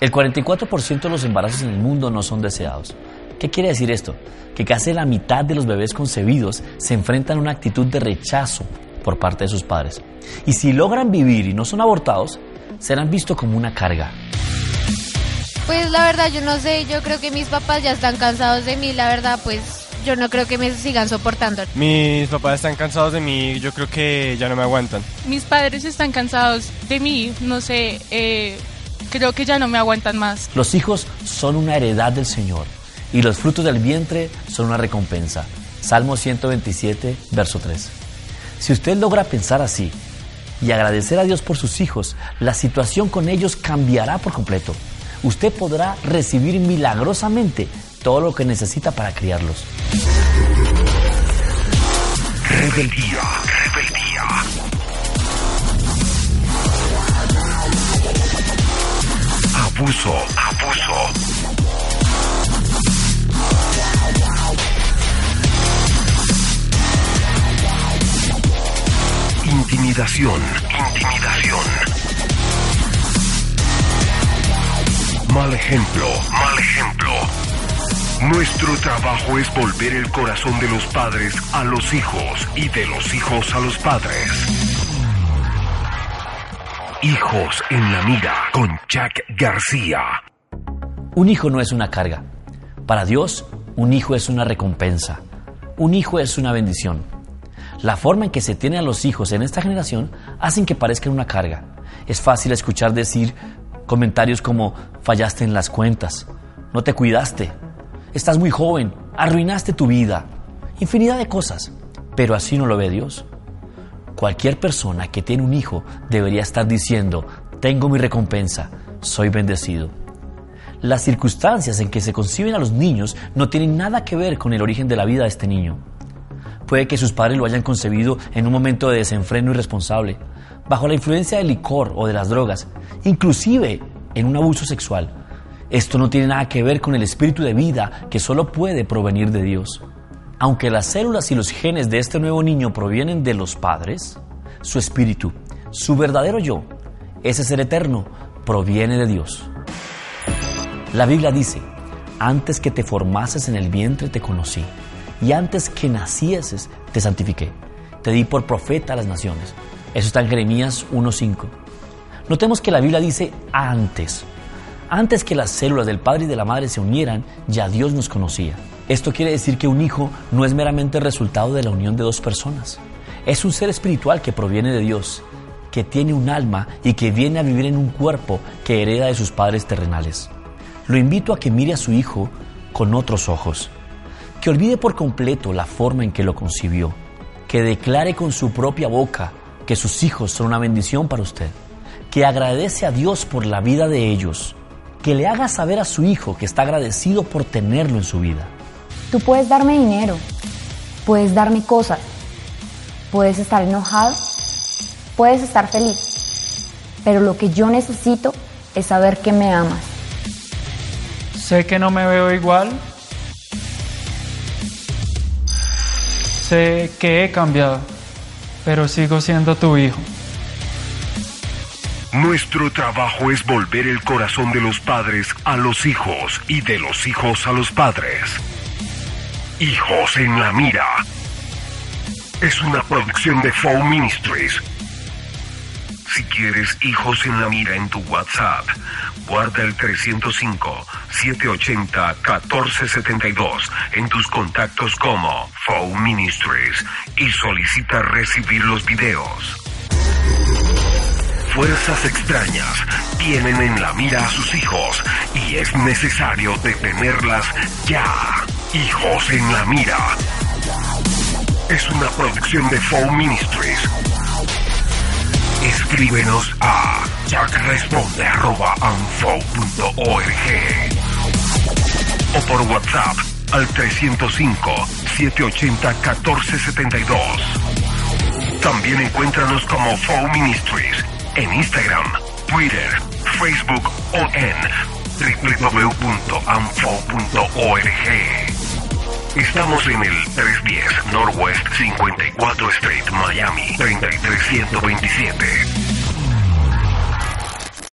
El 44% de los embarazos en el mundo no son deseados. ¿Qué quiere decir esto? Que casi la mitad de los bebés concebidos se enfrentan a una actitud de rechazo por parte de sus padres. Y si logran vivir y no son abortados, serán vistos como una carga. Pues la verdad yo no sé, yo creo que mis papás ya están cansados de mí, la verdad pues yo no creo que me sigan soportando. Mis papás están cansados de mí, yo creo que ya no me aguantan. Mis padres están cansados de mí, no sé, eh, creo que ya no me aguantan más. Los hijos son una heredad del Señor y los frutos del vientre son una recompensa. Salmo 127, verso 3. Si usted logra pensar así y agradecer a Dios por sus hijos, la situación con ellos cambiará por completo. Usted podrá recibir milagrosamente todo lo que necesita para criarlos. Rebeldía, Abuso, abuso. Intimidación, intimidación. Mal ejemplo, mal ejemplo. Nuestro trabajo es volver el corazón de los padres a los hijos y de los hijos a los padres. Hijos en la mira con Jack García. Un hijo no es una carga. Para Dios, un hijo es una recompensa. Un hijo es una bendición. La forma en que se tiene a los hijos en esta generación hacen que parezcan una carga. Es fácil escuchar decir comentarios como fallaste en las cuentas, no te cuidaste, estás muy joven, arruinaste tu vida, infinidad de cosas. Pero así no lo ve Dios. Cualquier persona que tiene un hijo debería estar diciendo, tengo mi recompensa, soy bendecido. Las circunstancias en que se conciben a los niños no tienen nada que ver con el origen de la vida de este niño. Puede que sus padres lo hayan concebido en un momento de desenfreno irresponsable, bajo la influencia del licor o de las drogas, inclusive en un abuso sexual. Esto no tiene nada que ver con el espíritu de vida que solo puede provenir de Dios. Aunque las células y los genes de este nuevo niño provienen de los padres, su espíritu, su verdadero yo, ese ser eterno, proviene de Dios. La Biblia dice, antes que te formases en el vientre te conocí y antes que nacieses te santifiqué. Te di por profeta a las naciones. Eso está en Jeremías 1.5. Notemos que la Biblia dice antes. Antes que las células del padre y de la madre se unieran, ya Dios nos conocía. Esto quiere decir que un hijo no es meramente el resultado de la unión de dos personas. Es un ser espiritual que proviene de Dios, que tiene un alma y que viene a vivir en un cuerpo que hereda de sus padres terrenales. Lo invito a que mire a su hijo con otros ojos que olvide por completo la forma en que lo concibió, que declare con su propia boca que sus hijos son una bendición para usted, que agradece a Dios por la vida de ellos, que le haga saber a su hijo que está agradecido por tenerlo en su vida. Tú puedes darme dinero, puedes darme cosas, puedes estar enojado, puedes estar feliz, pero lo que yo necesito es saber que me amas. Sé que no me veo igual, Sé que he cambiado, pero sigo siendo tu hijo. Nuestro trabajo es volver el corazón de los padres a los hijos y de los hijos a los padres. Hijos en la mira. Es una producción de Fow Ministries. Si quieres hijos en la mira en tu WhatsApp, guarda el 305-780-1472 en tus contactos como Fow Ministries y solicita recibir los videos. Fuerzas extrañas tienen en la mira a sus hijos y es necesario detenerlas ya. Hijos en la mira. Es una producción de Fow Ministries. Escríbenos a jackresponde.anfo.org o por WhatsApp al 305-780-1472. También encuéntranos como Fow Ministries en Instagram, Twitter, Facebook o en www.anfo.org. Estamos en el 310 Northwest 54 Street, Miami, 33127.